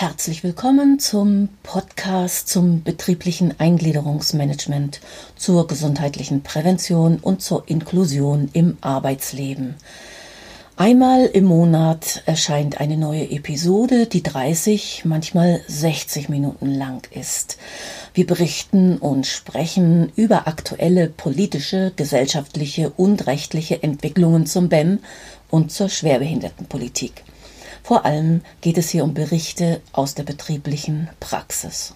Herzlich willkommen zum Podcast zum betrieblichen Eingliederungsmanagement, zur gesundheitlichen Prävention und zur Inklusion im Arbeitsleben. Einmal im Monat erscheint eine neue Episode, die 30, manchmal 60 Minuten lang ist. Wir berichten und sprechen über aktuelle politische, gesellschaftliche und rechtliche Entwicklungen zum BEM und zur Schwerbehindertenpolitik. Vor allem geht es hier um Berichte aus der betrieblichen Praxis.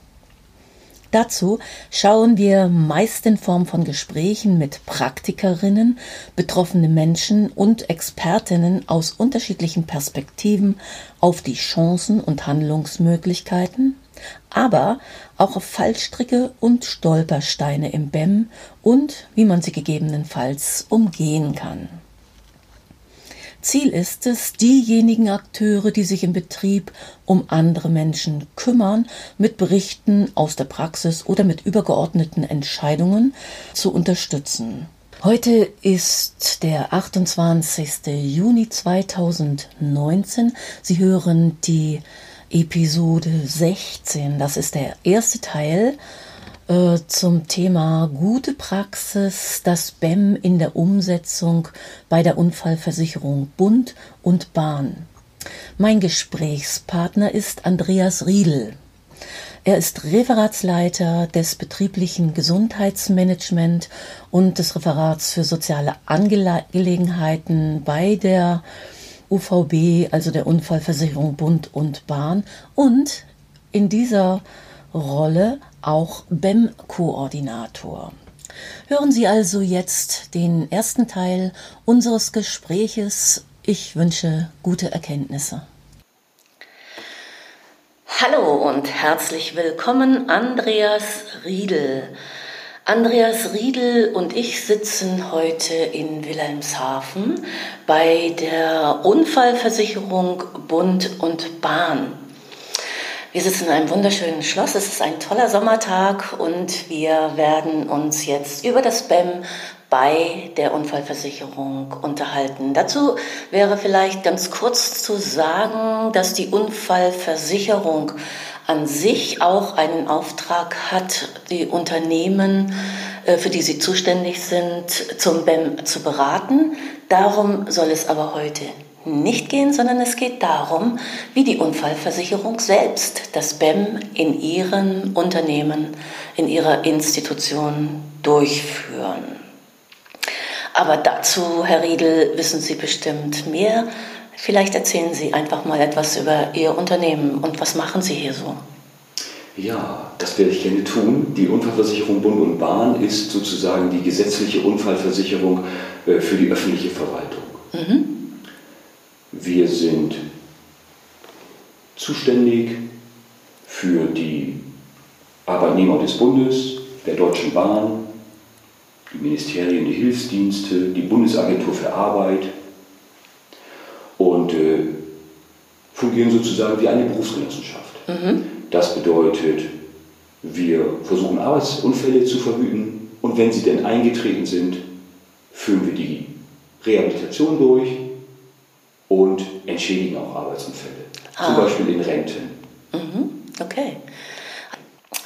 Dazu schauen wir meist in Form von Gesprächen mit Praktikerinnen, betroffene Menschen und Expertinnen aus unterschiedlichen Perspektiven auf die Chancen und Handlungsmöglichkeiten, aber auch auf Fallstricke und Stolpersteine im BEM und wie man sie gegebenenfalls umgehen kann. Ziel ist es, diejenigen Akteure, die sich im Betrieb um andere Menschen kümmern, mit Berichten aus der Praxis oder mit übergeordneten Entscheidungen zu unterstützen. Heute ist der 28. Juni 2019. Sie hören die Episode 16. Das ist der erste Teil äh, zum Thema gute Praxis, das BEM in der Umsetzung bei der Unfallversicherung Bund und Bahn. Mein Gesprächspartner ist Andreas Riedel. Er ist Referatsleiter des betrieblichen Gesundheitsmanagement und des Referats für soziale Angelegenheiten bei der UVB, also der Unfallversicherung Bund und Bahn. Und in dieser Rolle auch BEM-Koordinator. Hören Sie also jetzt den ersten Teil unseres Gespräches. Ich wünsche gute Erkenntnisse. Hallo und herzlich willkommen, Andreas Riedel. Andreas Riedel und ich sitzen heute in Wilhelmshaven bei der Unfallversicherung Bund und Bahn. Wir sitzen in einem wunderschönen Schloss. Es ist ein toller Sommertag und wir werden uns jetzt über das BEM bei der Unfallversicherung unterhalten. Dazu wäre vielleicht ganz kurz zu sagen, dass die Unfallversicherung an sich auch einen Auftrag hat, die Unternehmen, äh, für die sie zuständig sind, zum BEM zu beraten. Darum soll es aber heute nicht gehen, sondern es geht darum, wie die Unfallversicherung selbst das BEM in ihren Unternehmen, in ihrer Institution durchführen. Aber dazu, Herr Riedel, wissen Sie bestimmt mehr. Vielleicht erzählen Sie einfach mal etwas über Ihr Unternehmen und was machen Sie hier so? Ja, das werde ich gerne tun. Die Unfallversicherung Bund und Bahn ist sozusagen die gesetzliche Unfallversicherung äh, für die öffentliche Verwaltung. Mhm. Wir sind zuständig für die Arbeitnehmer des Bundes, der Deutschen Bahn, die Ministerien, die Hilfsdienste, die Bundesagentur für Arbeit und äh, fungieren sozusagen wie eine Berufsgenossenschaft. Mhm. Das bedeutet, wir versuchen Arbeitsunfälle zu verhüten und wenn sie denn eingetreten sind, führen wir die Rehabilitation durch und entschädigen auch Arbeitsunfälle. Ah. Zum Beispiel in Renten. Mhm. Okay.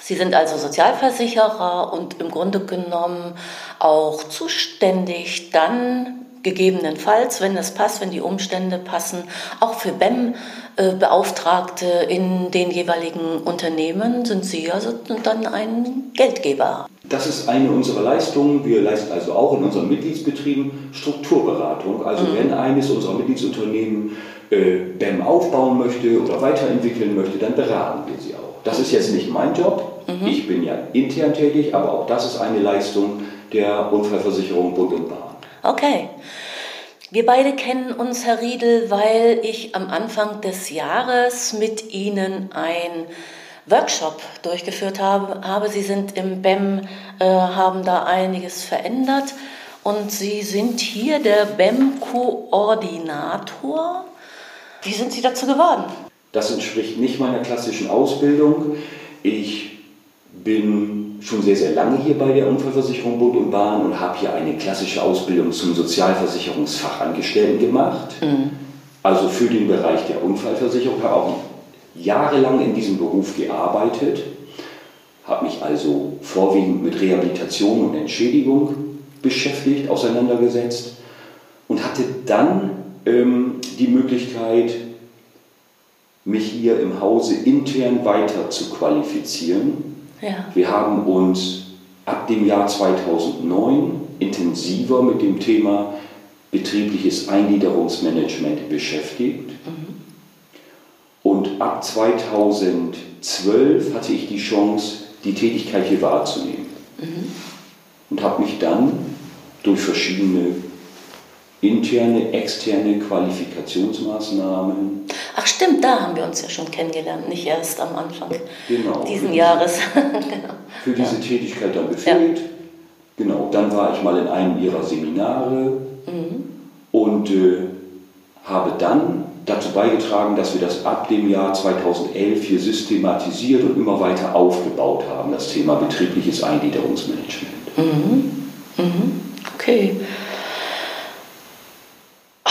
Sie sind also Sozialversicherer und im Grunde genommen auch zuständig dann gegebenenfalls, wenn es passt, wenn die Umstände passen, auch für BEM-Beauftragte in den jeweiligen Unternehmen sind Sie also dann ein Geldgeber. Das ist eine unserer Leistungen. Wir leisten also auch in unseren Mitgliedsbetrieben Strukturberatung. Also mhm. wenn eines unserer Mitgliedsunternehmen äh, BEM aufbauen möchte oder weiterentwickeln möchte, dann beraten wir sie auch. Das ist jetzt nicht mein Job. Mhm. Ich bin ja intern tätig, aber auch das ist eine Leistung der Unfallversicherung Bund und Bahn. Okay. Wir beide kennen uns, Herr Riedel, weil ich am Anfang des Jahres mit Ihnen ein Workshop durchgeführt habe. habe. Sie sind im BEM, äh, haben da einiges verändert und Sie sind hier der BEM-Koordinator. Wie sind Sie dazu geworden? Das entspricht nicht meiner klassischen Ausbildung. Ich bin schon sehr, sehr lange hier bei der Unfallversicherung Bund und Bahn und habe hier eine klassische Ausbildung zum Sozialversicherungsfachangestellten gemacht. Mhm. Also für den Bereich der Unfallversicherung, habe auch jahrelang in diesem Beruf gearbeitet, habe mich also vorwiegend mit Rehabilitation und Entschädigung beschäftigt, auseinandergesetzt und hatte dann ähm, die Möglichkeit, mich hier im Hause intern weiter zu qualifizieren. Ja. Wir haben uns ab dem Jahr 2009 intensiver mit dem Thema betriebliches Eingliederungsmanagement beschäftigt. Mhm. Und ab 2012 hatte ich die Chance, die Tätigkeit hier wahrzunehmen. Mhm. Und habe mich dann durch verschiedene interne, externe Qualifikationsmaßnahmen. Ach stimmt, da haben wir uns ja schon kennengelernt, nicht erst am Anfang genau, diesen Jahres. genau. Für diese ja. Tätigkeit dann befähigt. Ja. Genau, dann war ich mal in einem ihrer Seminare mhm. und äh, habe dann dazu beigetragen, dass wir das ab dem Jahr 2011 hier systematisiert und immer weiter aufgebaut haben, das Thema betriebliches Eingliederungsmanagement. Mhm. Mhm. Okay.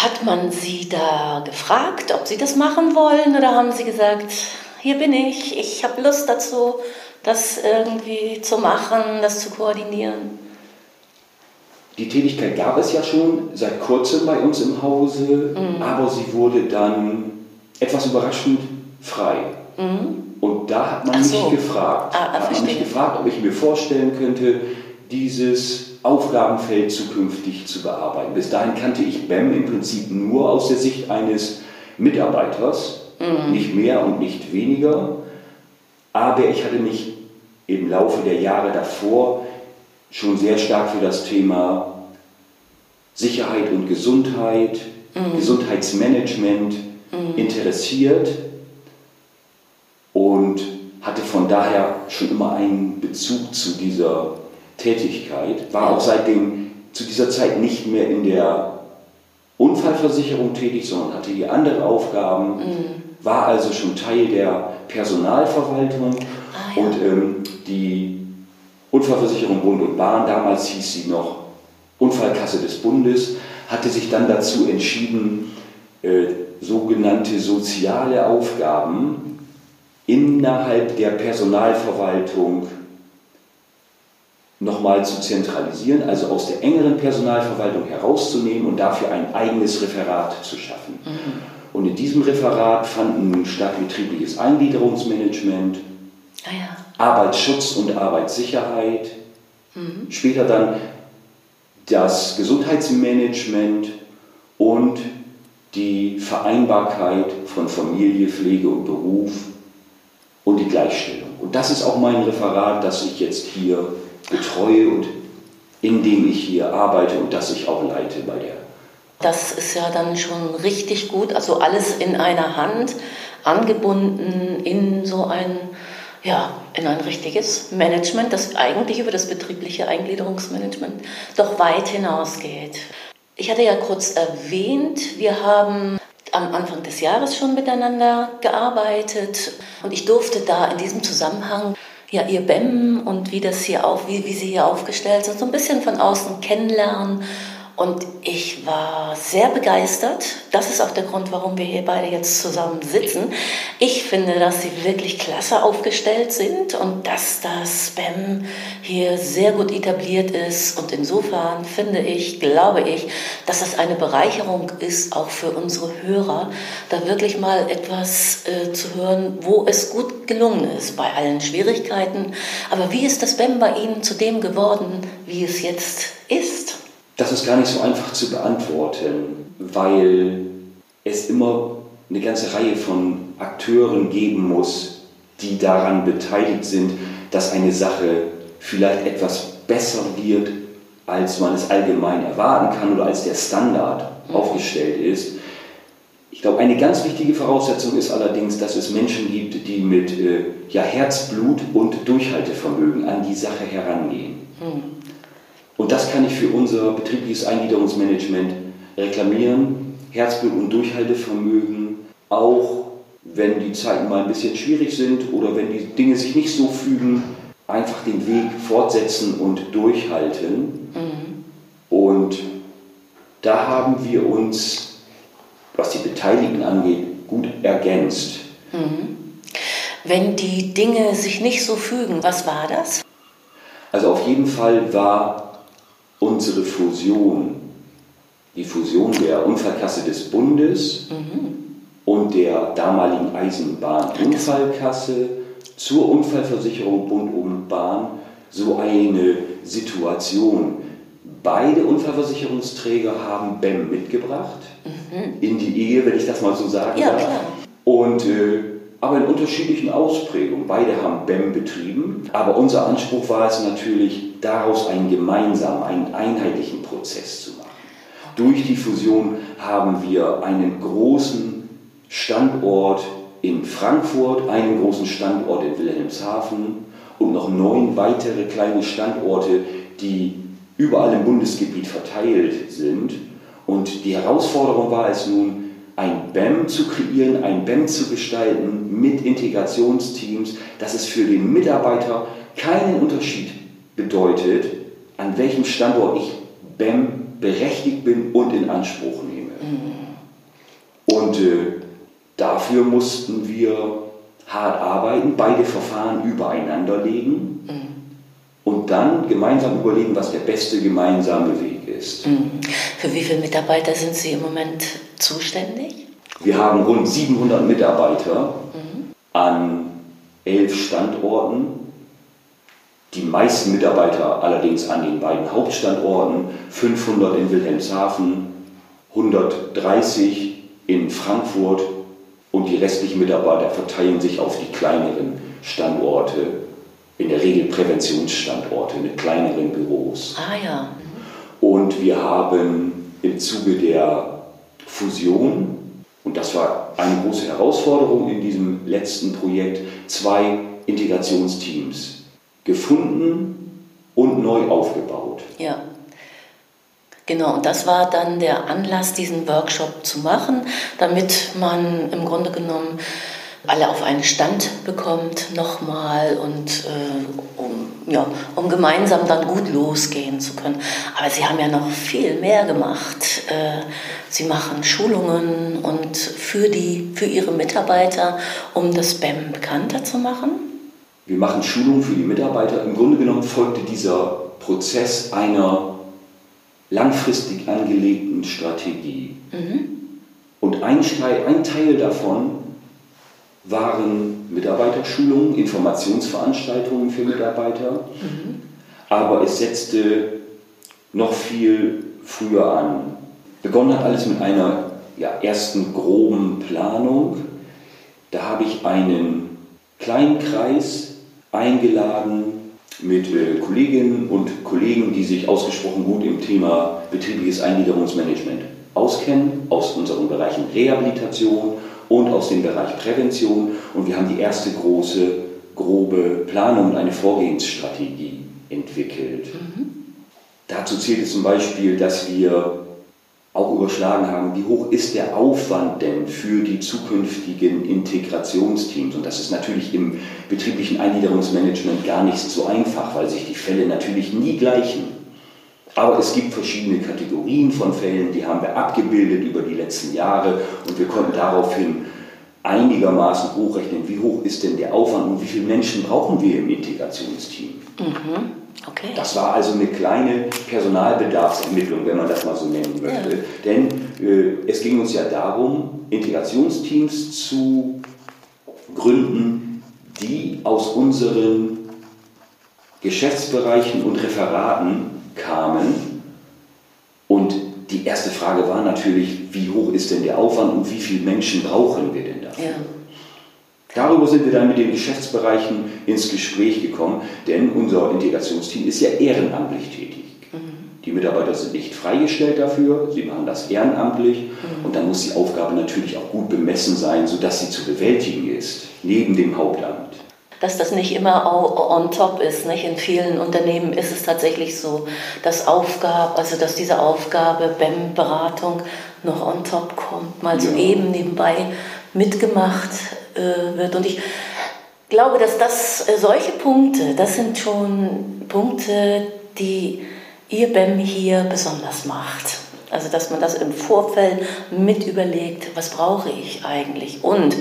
Hat man Sie da gefragt, ob Sie das machen wollen oder haben Sie gesagt, hier bin ich, ich habe Lust dazu, das irgendwie zu machen, das zu koordinieren? Die Tätigkeit gab es ja schon seit kurzem bei uns im Hause, mhm. aber sie wurde dann etwas überraschend frei. Mhm. Und da hat man so. mich gefragt, ah, hat man mich gefragt, ob ich mir vorstellen könnte, dieses Aufgabenfeld zukünftig zu bearbeiten. Bis dahin kannte ich BEM im Prinzip nur aus der Sicht eines Mitarbeiters, mhm. nicht mehr und nicht weniger. Aber ich hatte mich im Laufe der Jahre davor schon sehr stark für das Thema Sicherheit und Gesundheit, mhm. Gesundheitsmanagement mhm. interessiert und hatte von daher schon immer einen Bezug zu dieser Tätigkeit, war auch seitdem zu dieser Zeit nicht mehr in der Unfallversicherung tätig, sondern hatte hier andere Aufgaben, mhm. war also schon Teil der Personalverwaltung ah, ja. und ähm, die Unfallversicherung Bund und Bahn, damals hieß sie noch Unfallkasse des Bundes, hatte sich dann dazu entschieden, äh, sogenannte soziale Aufgaben innerhalb der Personalverwaltung nochmal zu zentralisieren, also aus der engeren Personalverwaltung herauszunehmen und dafür ein eigenes Referat zu schaffen. Mhm. Und in diesem Referat fanden nun statt betriebliches Eingliederungsmanagement, ah ja. Arbeitsschutz und Arbeitssicherheit, mhm. später dann das Gesundheitsmanagement und die Vereinbarkeit von Familie, Pflege und Beruf und die Gleichstellung. Und das ist auch mein Referat, das ich jetzt hier betreue und in dem ich hier arbeite und das ich auch leite bei der. Das ist ja dann schon richtig gut, also alles in einer Hand, angebunden in so ein, ja, in ein richtiges Management, das eigentlich über das betriebliche Eingliederungsmanagement doch weit hinausgeht. Ich hatte ja kurz erwähnt, wir haben am Anfang des Jahres schon miteinander gearbeitet und ich durfte da in diesem Zusammenhang ja, ihr BEM und wie das hier auf, wie, wie sie hier aufgestellt sind, so ein bisschen von außen kennenlernen und ich war sehr begeistert. Das ist auch der Grund, warum wir hier beide jetzt zusammen sitzen. Ich finde, dass sie wirklich klasse aufgestellt sind und dass das Spam hier sehr gut etabliert ist. Und insofern finde ich, glaube ich, dass das eine Bereicherung ist, auch für unsere Hörer, da wirklich mal etwas äh, zu hören, wo es gut gelungen ist bei allen Schwierigkeiten. Aber wie ist das Spam bei Ihnen zu dem geworden, wie es jetzt ist? Das ist gar nicht so einfach zu beantworten, weil es immer eine ganze Reihe von Akteuren geben muss, die daran beteiligt sind, dass eine Sache vielleicht etwas besser wird, als man es allgemein erwarten kann oder als der Standard mhm. aufgestellt ist. Ich glaube, eine ganz wichtige Voraussetzung ist allerdings, dass es Menschen gibt, die mit äh, ja, Herzblut und Durchhaltevermögen an die Sache herangehen. Mhm. Und das kann ich für unser betriebliches Eingliederungsmanagement reklamieren. Herzblut und Durchhaltevermögen, auch wenn die Zeiten mal ein bisschen schwierig sind oder wenn die Dinge sich nicht so fügen, einfach den Weg fortsetzen und durchhalten. Mhm. Und da haben wir uns, was die Beteiligten angeht, gut ergänzt. Mhm. wenn die Dinge sich nicht so fügen. Was war das? Also auf jeden Fall war unsere Fusion, die Fusion der Unfallkasse des Bundes mhm. und der damaligen Eisenbahnunfallkasse zur Unfallversicherung Bund und Bahn so eine Situation. Beide Unfallversicherungsträger haben BEM mitgebracht mhm. in die Ehe, wenn ich das mal so sagen ja, darf. Klar. Und äh, aber in unterschiedlichen Ausprägungen. Beide haben BEM betrieben, aber unser Anspruch war es natürlich, daraus einen gemeinsamen, einen einheitlichen Prozess zu machen. Durch die Fusion haben wir einen großen Standort in Frankfurt, einen großen Standort in Wilhelmshaven und noch neun weitere kleine Standorte, die überall im Bundesgebiet verteilt sind. Und die Herausforderung war es nun, ein BEM zu kreieren, ein BEM zu gestalten mit Integrationsteams, dass es für den Mitarbeiter keinen Unterschied bedeutet, an welchem Standort ich BEM berechtigt bin und in Anspruch nehme. Mhm. Und äh, dafür mussten wir hart arbeiten, beide Verfahren übereinander legen mhm. und dann gemeinsam überlegen, was der beste gemeinsame Weg ist. Mhm. Für wie viele Mitarbeiter sind Sie im Moment zuständig? Wir haben rund 700 Mitarbeiter mhm. an elf Standorten. Die meisten Mitarbeiter allerdings an den beiden Hauptstandorten, 500 in Wilhelmshaven, 130 in Frankfurt und die restlichen Mitarbeiter verteilen sich auf die kleineren Standorte, in der Regel Präventionsstandorte mit kleineren Büros. Ah ja. Und wir haben im Zuge der Fusion, und das war eine große Herausforderung in diesem letzten Projekt, zwei Integrationsteams gefunden und neu aufgebaut. Ja. Genau, und das war dann der Anlass, diesen Workshop zu machen, damit man im Grunde genommen alle auf einen Stand bekommt nochmal und äh, um, ja, um gemeinsam dann gut losgehen zu können. Aber Sie haben ja noch viel mehr gemacht. Äh, Sie machen Schulungen und für, die, für Ihre Mitarbeiter, um das BEM bekannter zu machen. Wir machen Schulungen für die Mitarbeiter. Im Grunde genommen folgte dieser Prozess einer langfristig angelegten Strategie. Mhm. Und ein Teil, ein Teil davon waren Mitarbeiterschulungen, Informationsveranstaltungen für Mitarbeiter, mhm. aber es setzte noch viel früher an. Begonnen hat alles mit einer ja, ersten groben Planung. Da habe ich einen kleinen Kreis eingeladen mit äh, Kolleginnen und Kollegen, die sich ausgesprochen gut im Thema betriebliches Eingliederungsmanagement auskennen, aus unseren Bereichen Rehabilitation und aus dem Bereich Prävention. Und wir haben die erste große, grobe Planung und eine Vorgehensstrategie entwickelt. Mhm. Dazu zählt es zum Beispiel, dass wir auch überschlagen haben, wie hoch ist der Aufwand denn für die zukünftigen Integrationsteams? Und das ist natürlich im betrieblichen Eingliederungsmanagement gar nicht so einfach, weil sich die Fälle natürlich nie gleichen. Aber es gibt verschiedene Kategorien von Fällen, die haben wir abgebildet über die letzten Jahre und wir konnten daraufhin einigermaßen hochrechnen, wie hoch ist denn der Aufwand und wie viele Menschen brauchen wir im Integrationsteam. Mhm. Okay. Das war also eine kleine Personalbedarfsermittlung, wenn man das mal so nennen möchte. Ja. Denn äh, es ging uns ja darum, Integrationsteams zu gründen, die aus unseren Geschäftsbereichen und Referaten kamen. Und die erste Frage war natürlich, wie hoch ist denn der Aufwand und wie viele Menschen brauchen wir denn dafür? Ja. Darüber sind wir dann mit den Geschäftsbereichen ins Gespräch gekommen, denn unser Integrationsteam ist ja ehrenamtlich tätig. Mhm. Die Mitarbeiter sind nicht freigestellt dafür, sie machen das ehrenamtlich mhm. und dann muss die Aufgabe natürlich auch gut bemessen sein, sodass sie zu bewältigen ist, neben dem Hauptamt. Dass das nicht immer on top ist. Nicht? In vielen Unternehmen ist es tatsächlich so, dass Aufgabe, also dass diese Aufgabe BEM-Beratung noch on top kommt, mal so eben nebenbei mitgemacht wird. Und ich glaube, dass das äh, solche Punkte, das sind schon Punkte, die ihr BEM hier besonders macht. Also dass man das im Vorfeld mit überlegt, was brauche ich eigentlich. Und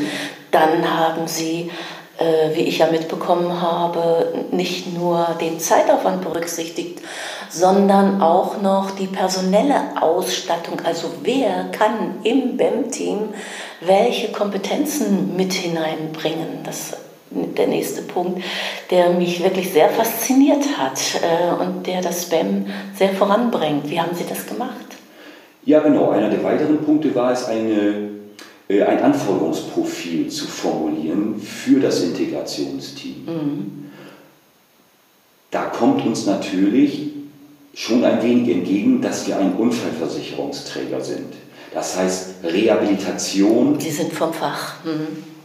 dann haben sie äh, wie ich ja mitbekommen habe, nicht nur den Zeitaufwand berücksichtigt, sondern auch noch die personelle Ausstattung. Also wer kann im BEM-Team welche Kompetenzen mit hineinbringen? Das der nächste Punkt, der mich wirklich sehr fasziniert hat äh, und der das BEM sehr voranbringt. Wie haben Sie das gemacht? Ja, genau. Einer der weiteren Punkte war es, eine, äh, ein Anforderungsprofil zu formulieren für das Integrationsteam. Mhm. Da kommt uns natürlich schon ein wenig entgegen, dass wir ein Unfallversicherungsträger sind. Das heißt, Rehabilitation. Sie sind vom Fach. Mhm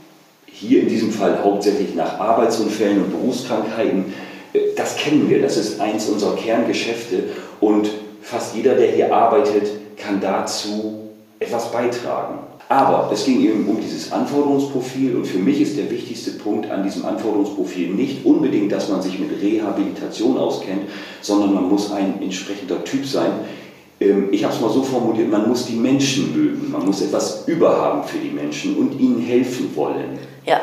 hier in diesem Fall hauptsächlich nach Arbeitsunfällen und Berufskrankheiten. Äh, das kennen wir, das ist eins unserer Kerngeschäfte und fast jeder, der hier arbeitet, kann dazu etwas beitragen. Aber es ging eben um dieses Anforderungsprofil und für mich ist der wichtigste Punkt an diesem Anforderungsprofil nicht unbedingt, dass man sich mit Rehabilitation auskennt, sondern man muss ein entsprechender Typ sein. Ähm, ich habe es mal so formuliert, man muss die Menschen mögen, man muss etwas überhaben für die Menschen und ihnen helfen wollen. Ja.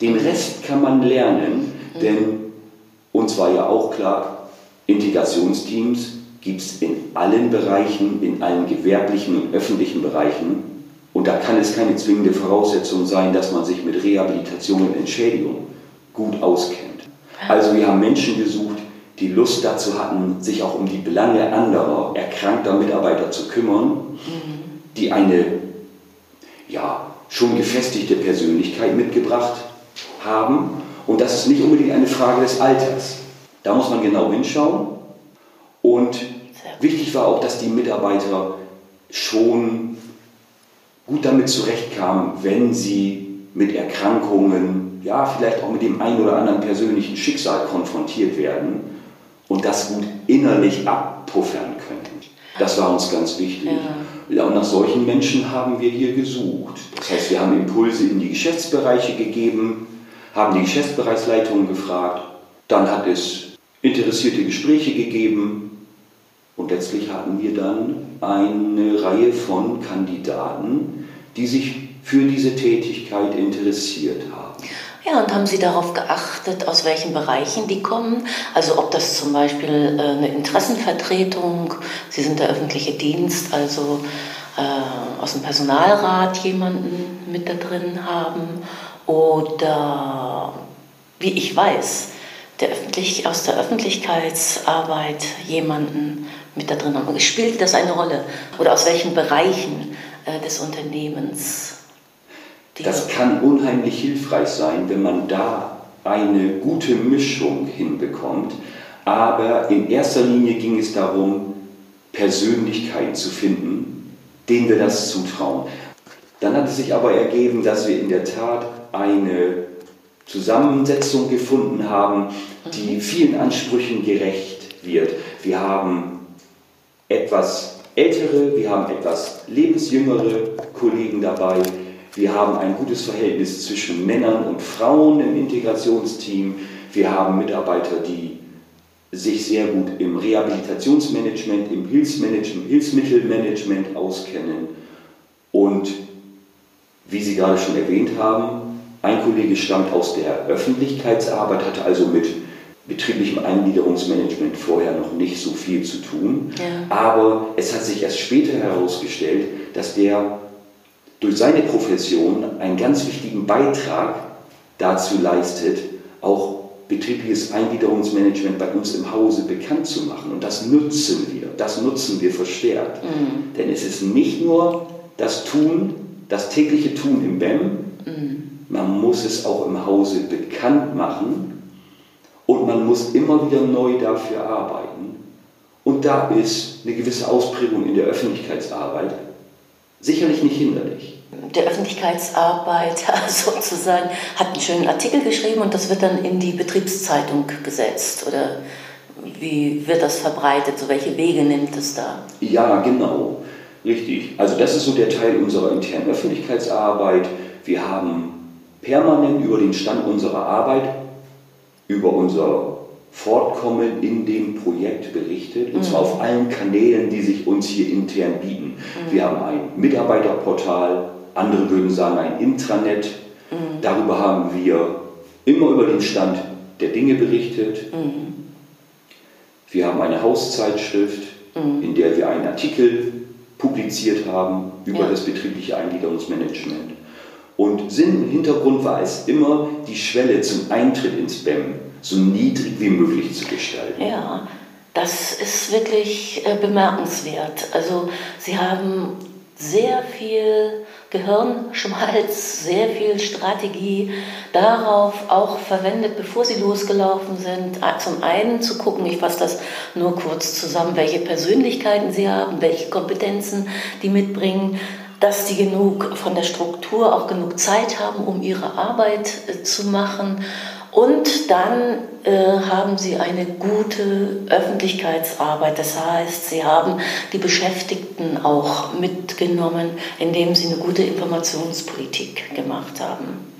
Den Rest kann man lernen, mhm. denn uns war ja auch klar, Integrationsteams gibt es in allen Bereichen, in allen gewerblichen und öffentlichen Bereichen. Und da kann es keine zwingende Voraussetzung sein, dass man sich mit Rehabilitation und Entschädigung gut auskennt. Also wir haben Menschen gesucht, die Lust dazu hatten, sich auch um die Belange anderer erkrankter Mitarbeiter zu kümmern, mhm. die eine ja, schon gefestigte Persönlichkeit mitgebracht haben. Und das ist nicht unbedingt eine Frage des Alters. Da muss man genau hinschauen. Und wichtig war auch, dass die Mitarbeiter schon gut damit zurechtkamen, wenn sie mit Erkrankungen, ja, vielleicht auch mit dem einen oder anderen persönlichen Schicksal konfrontiert werden und das gut innerlich abpuffern können. Das war uns ganz wichtig. Ja. ja. und nach solchen Menschen haben wir hier gesucht. Das heißt, wir haben Impulse in die Geschäftsbereiche gegeben, haben die Geschäftsbereichsleitungen gefragt, dann hat es interessierte Gespräche gegeben und letztlich hatten wir dann eine Reihe von Kandidaten, die sich für diese Tätigkeit interessiert haben. Ja, und haben Sie darauf geachtet, aus welchen Bereichen die kommen? Also ob das zum Beispiel äh, eine Interessenvertretung, Sie sind der öffentliche Dienst, also äh, aus dem Personalrat jemanden mit da drin haben oder wie ich weiß, der öffentlich, aus der Öffentlichkeitsarbeit jemanden mit da drin haben. Spielt das eine Rolle? Oder aus welchen Bereichen äh, des Unternehmens? Das kann unheimlich hilfreich sein, wenn man da eine gute Mischung hinbekommt. Aber in erster Linie ging es darum, Persönlichkeiten zu finden, denen wir das zutrauen. Dann hat es sich aber ergeben, dass wir in der Tat eine Zusammensetzung gefunden haben, die mhm. vielen Ansprüchen gerecht wird. Wir haben etwas ältere, wir haben etwas lebensjüngere Kollegen dabei, wir haben ein gutes Verhältnis zwischen Männern und Frauen im Integrationsteam. Wir haben Mitarbeiter, die sich sehr gut im Rehabilitationsmanagement, im Hilfsmanagement, Hilfsmittelmanagement auskennen. Und wie Sie gerade schon erwähnt haben, ein Kollege stammt aus der Öffentlichkeitsarbeit, hatte also mit betrieblichem Eingliederungsmanagement vorher noch nicht so viel zu tun. Ja. Aber es hat sich erst später herausgestellt, dass der durch seine Profession einen ganz wichtigen Beitrag dazu leistet, auch betriebliches Eingliederungsmanagement bei uns im Hause bekannt zu machen. Und das nutzen wir, das nutzen wir verstärkt. Mhm. Denn es ist nicht nur das Tun, das tägliche Tun im BEM, mhm. man muss es auch im Hause bekannt machen und man muss immer wieder neu dafür arbeiten. Und da ist eine gewisse Ausprägung in der Öffentlichkeitsarbeit sicherlich nicht hinderlich. Der Öffentlichkeitsarbeiter sozusagen hat einen schönen Artikel geschrieben und das wird dann in die Betriebszeitung gesetzt oder wie wird das verbreitet? So welche Wege nimmt es da? Ja, genau, richtig. Also das ist so der Teil unserer internen Öffentlichkeitsarbeit. Wir haben permanent über den Stand unserer Arbeit, über unser Fortkommen in dem Projekt berichtet, und mhm. zwar auf allen Kanälen, die sich uns hier intern bieten. Mhm. Wir haben ein Mitarbeiterportal, andere würden sagen ein Intranet. Mhm. Darüber haben wir immer über den Stand der Dinge berichtet. Mhm. Wir haben eine Hauszeitschrift, Mhm. in der wir einen Artikel publiziert haben über Ja. das betriebliche Eingliederungsmanagement. Und Sinn im Hintergrund war es immer, die Schwelle zum Eintritt ins BEM so niedrig wie möglich zu gestalten. Ja, das ist wirklich äh, bemerkenswert. Also Sie haben sehr viel Gehirnschmalz, sehr viel Strategie darauf auch verwendet, bevor Sie losgelaufen sind. Zum einen zu gucken, ich fasse das nur kurz zusammen, welche Persönlichkeiten Sie haben, welche Kompetenzen die mitbringen, dass die genug von der Struktur auch genug Zeit haben, um ihre Arbeit äh, zu machen. Und dann äh, haben sie eine gute Öffentlichkeitsarbeit. Das heißt, sie haben die Beschäftigten auch mitgenommen, indem sie eine gute Informationspolitik gemacht haben.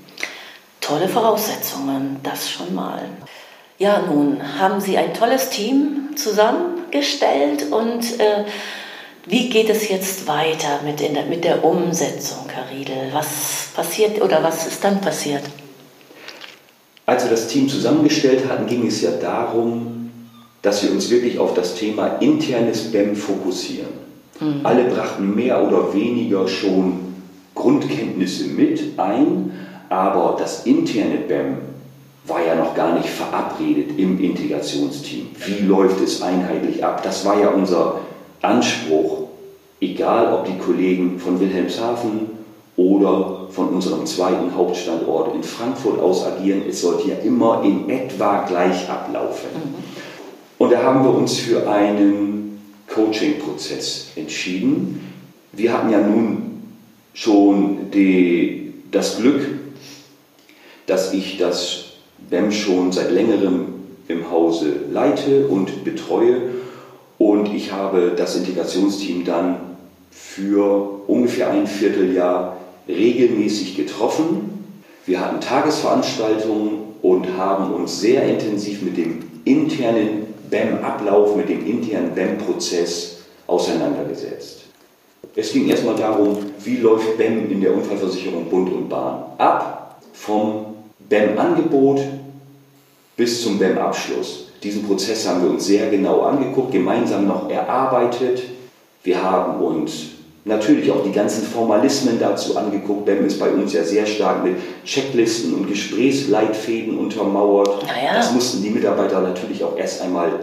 Tolle Voraussetzungen, das schon mal. Ja, nun haben Sie ein tolles Team zusammengestellt und äh, wie geht es jetzt weiter mit, der, mit der Umsetzung, Herr Riedel? Was passiert oder was ist dann passiert? Als wir das Team zusammengestellt hatten, ging es ja darum, dass wir uns wirklich auf das Thema internes BEM fokussieren. Alle brachten mehr oder weniger schon Grundkenntnisse mit ein, aber das interne BEM war ja noch gar nicht verabredet im Integrationsteam. Wie läuft es einheitlich ab? Das war ja unser Anspruch, egal ob die Kollegen von Wilhelmshaven oder von unserem zweiten Hauptstandort in Frankfurt aus agieren. Es sollte ja immer in etwa gleich ablaufen. Und da haben wir uns für einen Coaching-Prozess entschieden. Wir hatten ja nun schon die, das Glück, dass ich das BEM schon seit längerem im Hause leite und betreue. Und ich habe das Integrationsteam dann für ungefähr ein Vierteljahr regelmäßig getroffen. Wir hatten Tagesveranstaltungen und haben uns sehr intensiv mit dem internen BEM-Ablauf, mit dem internen BEM-Prozess auseinandergesetzt. Es ging erstmal darum, wie läuft BEM in der Unfallversicherung Bund und Bahn ab, vom BEM-Angebot bis zum BEM-Abschluss. Diesen Prozess haben wir uns sehr genau angeguckt, gemeinsam noch erarbeitet. Wir haben uns natürlich auch die ganzen Formalismen dazu angeguckt. BEM ist bei uns ja sehr stark mit Checklisten und Gesprächsleitfäden untermauert. Naja. Das mussten die Mitarbeiter natürlich auch erst einmal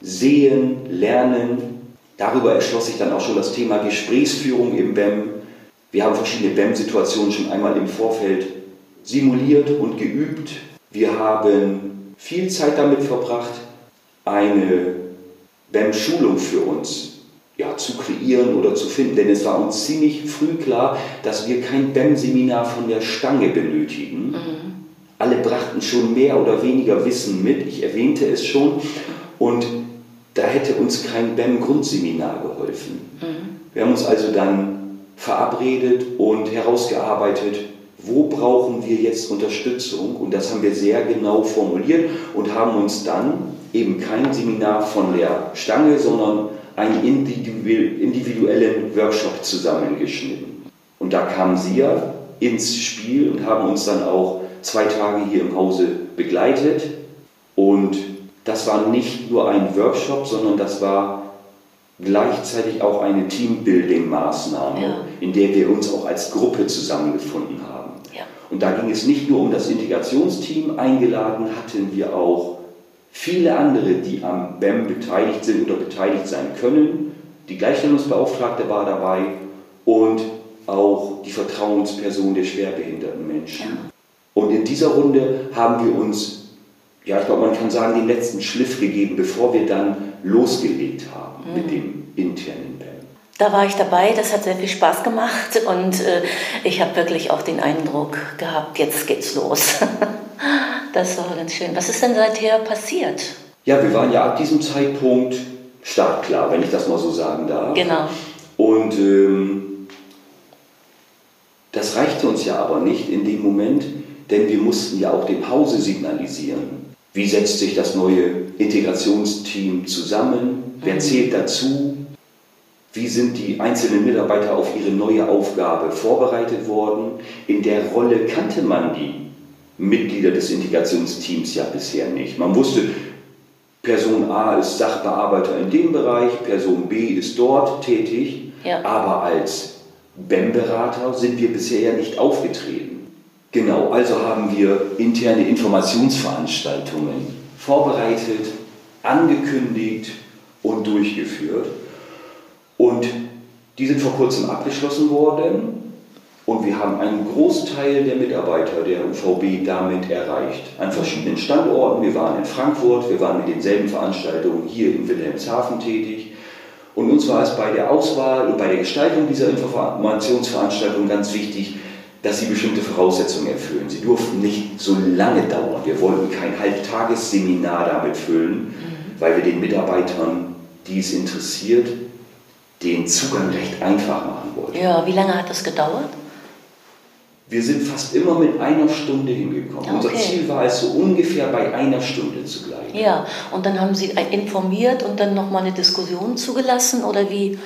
sehen, lernen. Darüber erschloss sich dann auch schon das Thema Gesprächsführung im BEM. Wir haben verschiedene BEM-Situationen schon einmal im Vorfeld simuliert und geübt. Wir haben viel Zeit damit verbracht, eine BEM-Schulung für uns ja, zu kreieren oder zu finden, denn es war uns ziemlich früh klar, dass wir kein BEM-Seminar von der Stange benötigen. Alle brachten schon mehr oder weniger Wissen mit, ich erwähnte es schon, und da hätte uns kein BEM-Grundseminar geholfen. Wir haben uns also dann verabredet und herausgearbeitet, wo brauchen wir jetzt Unterstützung? Und das haben wir sehr genau formuliert und haben uns dann eben kein Seminar von der Stange, sondern einen individuellen Workshop zusammengeschnitten. Und da kamen Sie ja ins Spiel und haben uns dann auch zwei Tage hier im Hause begleitet. Und das war nicht nur ein Workshop, sondern das war gleichzeitig auch eine Teambuilding-Maßnahme, Ja. in der wir uns auch als Gruppe zusammengefunden haben. Ja. Und da ging es nicht nur um das Integrationsteam, eingeladen hatten wir auch viele andere, die am BEM beteiligt sind oder beteiligt sein können. Die Gleichstellungsbeauftragte war dabei und auch die Vertrauensperson der schwerbehinderten Menschen. Und in dieser Runde haben wir uns, ja, ich glaube, man kann sagen, den letzten Schliff gegeben, bevor wir dann losgelegt haben mit dem internen. Da war ich dabei, das hat sehr viel Spaß gemacht und äh, ich habe wirklich auch den Eindruck gehabt, jetzt geht's los. das war ganz schön. Was ist denn seither passiert? Ja, wir waren ja ab diesem Zeitpunkt startklar, wenn ich das mal so sagen darf. Genau. Und ähm, das reichte uns ja aber nicht in dem Moment, denn wir mussten ja auch dem Hause signalisieren, wie setzt sich das neue Integrationsteam zusammen, wer zählt dazu, wie sind die einzelnen Mitarbeiter auf ihre neue Aufgabe vorbereitet worden, in der Rolle kannte man die Mitglieder des Integrationsteams ja bisher nicht. Man wusste, Person A ist Sachbearbeiter in dem Bereich, Person B ist dort tätig, ja. aber als BEM-Berater sind wir bisher ja nicht aufgetreten. Genau, also haben wir interne Informationsveranstaltungen vorbereitet, angekündigt und durchgeführt. Und die sind vor kurzem abgeschlossen worden und wir haben einen Großteil der Mitarbeiter der UVB damit erreicht. An verschiedenen Standorten. Wir waren in Frankfurt, wir waren mit denselben Veranstaltungen hier in Wilhelmshaven tätig. Und uns war es bei der Auswahl und bei der Gestaltung dieser Informationsveranstaltung ganz wichtig, dass sie bestimmte Voraussetzungen erfüllen. Sie durften nicht so lange dauern. Wir wollten kein Halbtagesseminar damit füllen, mhm. weil wir den Mitarbeitern, die es interessiert, den Zugang recht einfach machen wollten. Ja, wie lange hat das gedauert? Wir sind fast immer mit einer Stunde hingekommen. Okay. Unser Ziel war es, so ungefähr bei einer Stunde zu bleiben. Ja, und dann haben Sie informiert und dann nochmal eine Diskussion zugelassen oder wie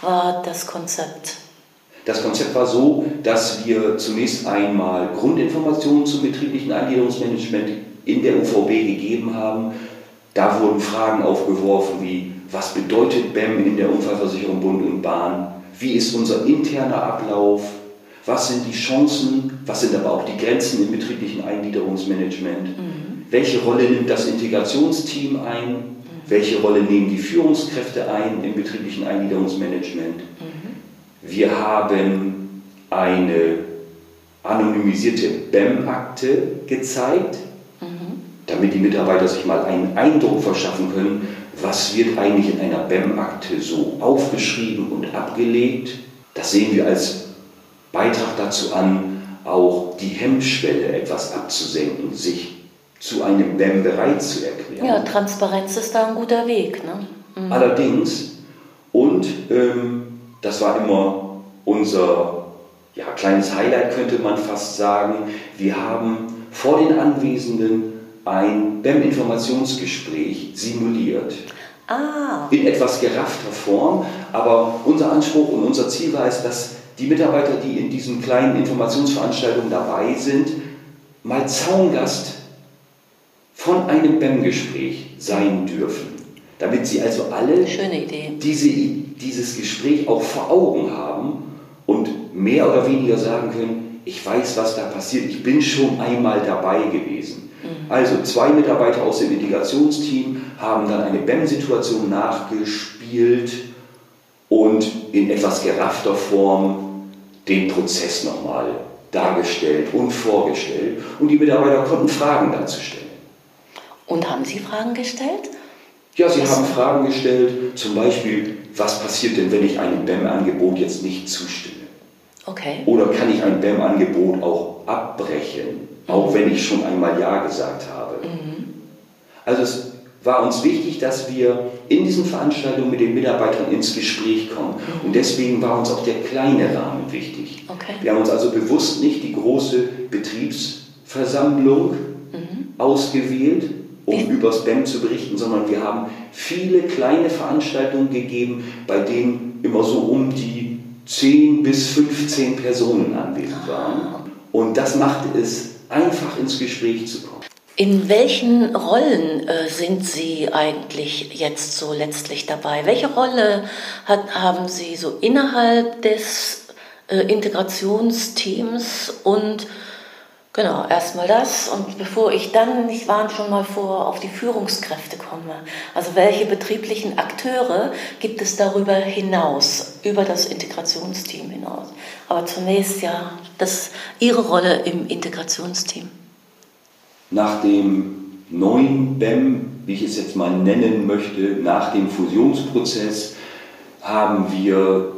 war das Konzept? Das Konzept war so, dass wir zunächst einmal Grundinformationen zum betrieblichen Eingliederungsmanagement in der UVB gegeben haben. Da wurden Fragen aufgeworfen wie, was bedeutet BEM in der Unfallversicherung Bund und Bahn? Wie ist unser interner Ablauf? was sind die Chancen, was sind aber auch die Grenzen im betrieblichen Eingliederungsmanagement, mhm. welche Rolle nimmt das Integrationsteam ein, mhm. welche Rolle nehmen die Führungskräfte ein im betrieblichen Eingliederungsmanagement. Mhm. Wir haben eine anonymisierte BEM-Akte gezeigt, mhm. damit die Mitarbeiter sich mal einen Eindruck verschaffen können, was wird eigentlich in einer BEM-Akte so aufgeschrieben und abgelegt. Das sehen wir als Beitrag dazu an, auch die Hemmschwelle etwas abzusenken, sich zu einem BEM bereit zu erklären. Ja, Transparenz ist da ein guter Weg. Ne? Mhm. Allerdings, und ähm, das war immer unser ja, kleines Highlight, könnte man fast sagen, wir haben vor den Anwesenden ein BEM-Informationsgespräch simuliert. Ah. In etwas geraffter Form, aber unser Anspruch und unser Ziel war es, dass die Mitarbeiter, die in diesen kleinen Informationsveranstaltungen dabei sind, mal Zaungast von einem BEM-Gespräch sein dürfen. Damit sie also alle diese, dieses Gespräch auch vor Augen haben und mehr oder weniger sagen können, ich weiß, was da passiert, ich bin schon einmal dabei gewesen. Also zwei Mitarbeiter aus dem Integrationsteam haben dann eine BEM-Situation nachgespielt und in etwas geraffter Form den Prozess nochmal dargestellt und vorgestellt. Und die Mitarbeiter konnten Fragen dazu stellen. Und haben Sie Fragen gestellt? Ja, sie haben Fragen gestellt, zum Beispiel, was passiert denn, wenn ich einem BEM-Angebot jetzt nicht zustimme? Okay. Oder kann ich ein BEM-Angebot auch abbrechen, mhm. auch wenn ich schon einmal Ja gesagt habe? Mhm. Also es war uns wichtig, dass wir in diesen Veranstaltungen mit den Mitarbeitern ins Gespräch kommen. Und deswegen war uns auch der kleine Rahmen wichtig. Okay. Wir haben uns also bewusst nicht die große Betriebsversammlung mhm. ausgewählt, um Wie? über Spam zu berichten, sondern wir haben viele kleine Veranstaltungen gegeben, bei denen immer so um die 10 bis 15 Personen anwesend waren. Und das machte es einfach ins Gespräch zu kommen. In welchen Rollen äh, sind Sie eigentlich jetzt so letztlich dabei? Welche Rolle hat, haben Sie so innerhalb des äh, Integrationsteams und genau, erstmal das und bevor ich dann, ich warne schon mal vor, auf die Führungskräfte komme. Also welche betrieblichen Akteure gibt es darüber hinaus, über das Integrationsteam hinaus? Aber zunächst ja, das Ihre Rolle im Integrationsteam nach dem neuen BEM, wie ich es jetzt mal nennen möchte, nach dem Fusionsprozess, haben wir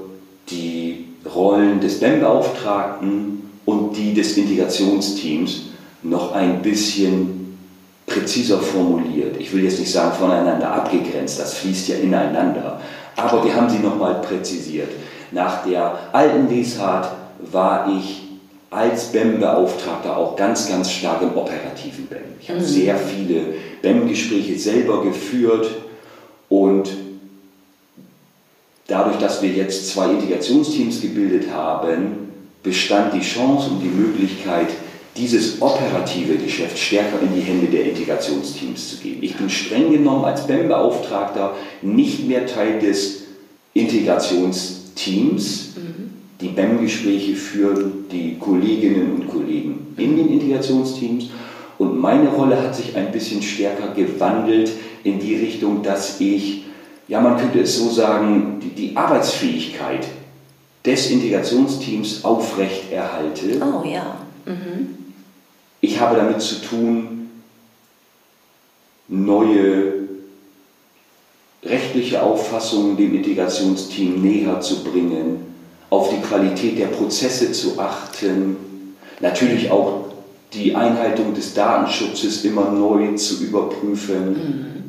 die Rollen des BEM-Beauftragten und die des Integrationsteams noch ein bisschen präziser formuliert. Ich will jetzt nicht sagen voneinander abgegrenzt, das fließt ja ineinander, aber wir haben sie nochmal präzisiert. Nach der alten Lesart war ich als BEM-Beauftragter auch ganz, ganz stark im operativen BEM. Ich habe mhm. sehr viele BEM-Gespräche selber geführt und dadurch, dass wir jetzt zwei Integrationsteams gebildet haben, bestand die Chance und die Möglichkeit, dieses operative Geschäft stärker in die Hände der Integrationsteams zu geben. Ich bin streng genommen als BEM-Beauftragter nicht mehr Teil des Integrationsteams. Mhm. Die BEM-Gespräche führen die Kolleginnen und Kollegen in den Integrationsteams. Und meine Rolle hat sich ein bisschen stärker gewandelt in die Richtung, dass ich, ja man könnte es so sagen, die, die Arbeitsfähigkeit des Integrationsteams aufrechterhalte. Oh ja. Mhm. Ich habe damit zu tun, neue rechtliche Auffassungen dem Integrationsteam näher zu bringen, auf die Qualität der Prozesse zu achten, natürlich auch die Einhaltung des Datenschutzes immer neu zu überprüfen, mhm.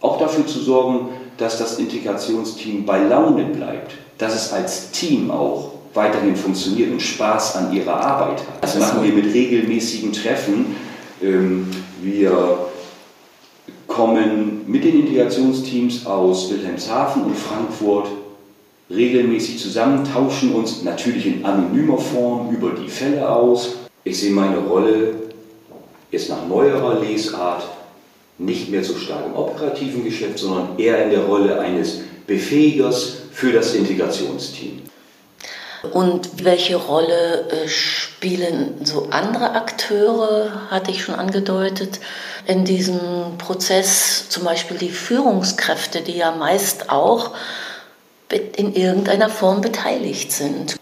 auch dafür zu sorgen, dass das Integrationsteam bei Laune bleibt, dass es als Team auch weiterhin funktioniert und Spaß an ihrer Arbeit hat. Das machen wir mit regelmäßigen Treffen. Ähm, wir kommen mit den Integrationsteams aus Wilhelmshaven und Frankfurt regelmäßig zusammen, tauschen uns natürlich in anonymer Form über die Fälle aus. Ich sehe meine Rolle jetzt nach neuerer Lesart nicht mehr so stark im operativen Geschäft, sondern eher in der Rolle eines Befähigers für das Integrationsteam. Und welche Rolle äh, spielen so andere Akteure, hatte ich schon angedeutet, in diesem Prozess, zum Beispiel die Führungskräfte, die ja meist auch in irgendeiner Form beteiligt sind?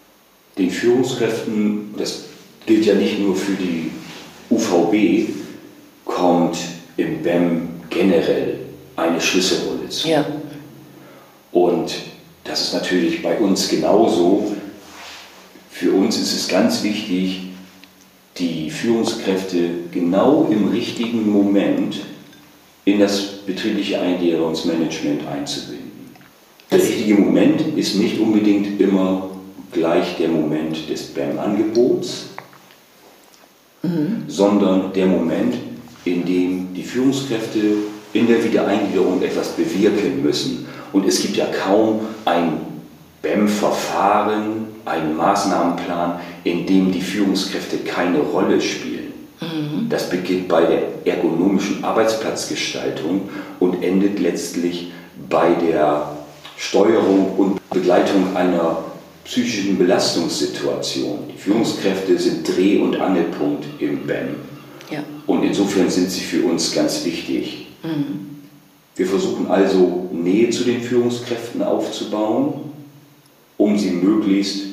Den Führungskräften, das gilt ja nicht nur für die UVB, kommt im BEM generell eine Schlüsselrolle zu. Ja. Und das ist natürlich bei uns genauso. Für uns ist es ganz wichtig, die Führungskräfte genau im richtigen Moment in das betriebliche Eingliederungsmanagement einzubinden. Der richtige Moment ist nicht unbedingt immer gleich der Moment des BAM-Angebots, mhm. sondern der Moment, in dem die Führungskräfte in der Wiedereingliederung etwas bewirken müssen. Und es gibt ja kaum ein BEM-Verfahren, einen Maßnahmenplan, in dem die Führungskräfte keine Rolle spielen. Mhm. Das beginnt bei der ergonomischen Arbeitsplatzgestaltung und endet letztlich bei der Steuerung und Begleitung einer psychischen Belastungssituation. Die Führungskräfte sind Dreh- und Angelpunkt im BEM. Ja. Und insofern sind sie für uns ganz wichtig. Mhm. Wir versuchen also Nähe zu den Führungskräften aufzubauen um sie möglichst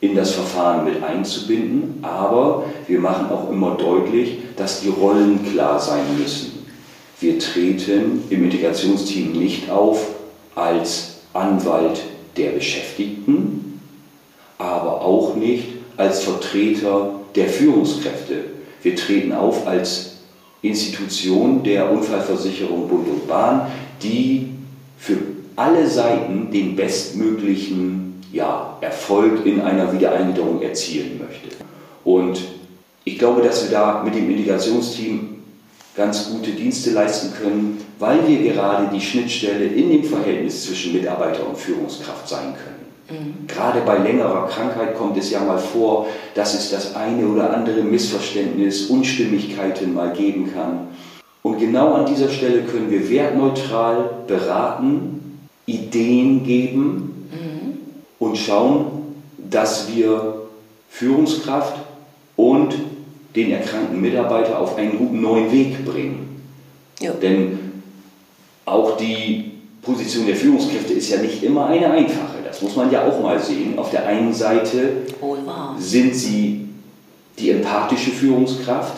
in das Verfahren mit einzubinden. Aber wir machen auch immer deutlich, dass die Rollen klar sein müssen. Wir treten im Integrationsteam nicht auf als Anwalt der Beschäftigten, aber auch nicht als Vertreter der Führungskräfte. Wir treten auf als Institution der Unfallversicherung Bund und Bahn, die für alle Seiten den bestmöglichen ja, Erfolg in einer Wiedereingliederung erzielen möchte. Und ich glaube, dass wir da mit dem Integrationsteam ganz gute Dienste leisten können, weil wir gerade die Schnittstelle in dem Verhältnis zwischen Mitarbeiter und Führungskraft sein können. Mhm. Gerade bei längerer Krankheit kommt es ja mal vor, dass es das eine oder andere Missverständnis, Unstimmigkeiten mal geben kann. Und genau an dieser Stelle können wir wertneutral beraten, Ideen geben und schauen, dass wir Führungskraft und den erkrankten Mitarbeiter auf einen guten neuen Weg bringen. Ja. Denn auch die Position der Führungskräfte ist ja nicht immer eine einfache. Das muss man ja auch mal sehen. Auf der einen Seite sind sie die empathische Führungskraft,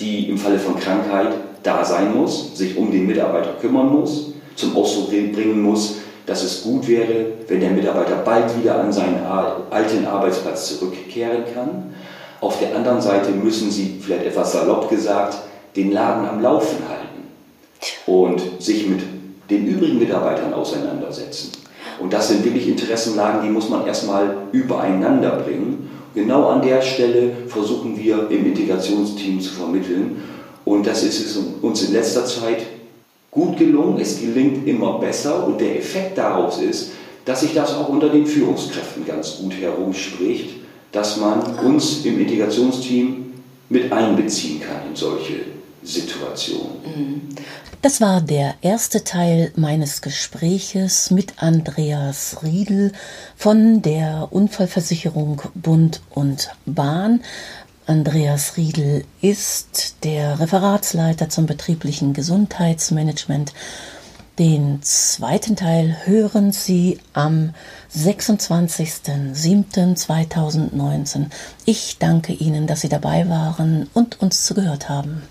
die im Falle von Krankheit da sein muss, sich um den Mitarbeiter kümmern muss, zum Ausdruck bringen muss, dass es gut wäre, wenn der Mitarbeiter bald wieder an seinen alten Arbeitsplatz zurückkehren kann. Auf der anderen Seite müssen Sie, vielleicht etwas salopp gesagt, den Laden am Laufen halten und sich mit den übrigen Mitarbeitern auseinandersetzen. Und das sind wirklich Interessenlagen, die muss man erstmal übereinander bringen. Genau an der Stelle versuchen wir im Integrationsteam zu vermitteln. Und das ist uns in letzter Zeit gut gelungen, es gelingt immer besser und der Effekt daraus ist, dass sich das auch unter den Führungskräften ganz gut herumspricht, dass man uns im Integrationsteam mit einbeziehen kann in solche Situationen. Das war der erste Teil meines Gespräches mit Andreas Riedel von der Unfallversicherung Bund und Bahn. Andreas Riedel ist der Referatsleiter zum betrieblichen Gesundheitsmanagement. Den zweiten Teil hören Sie am 26.07.2019. Ich danke Ihnen, dass Sie dabei waren und uns zugehört haben.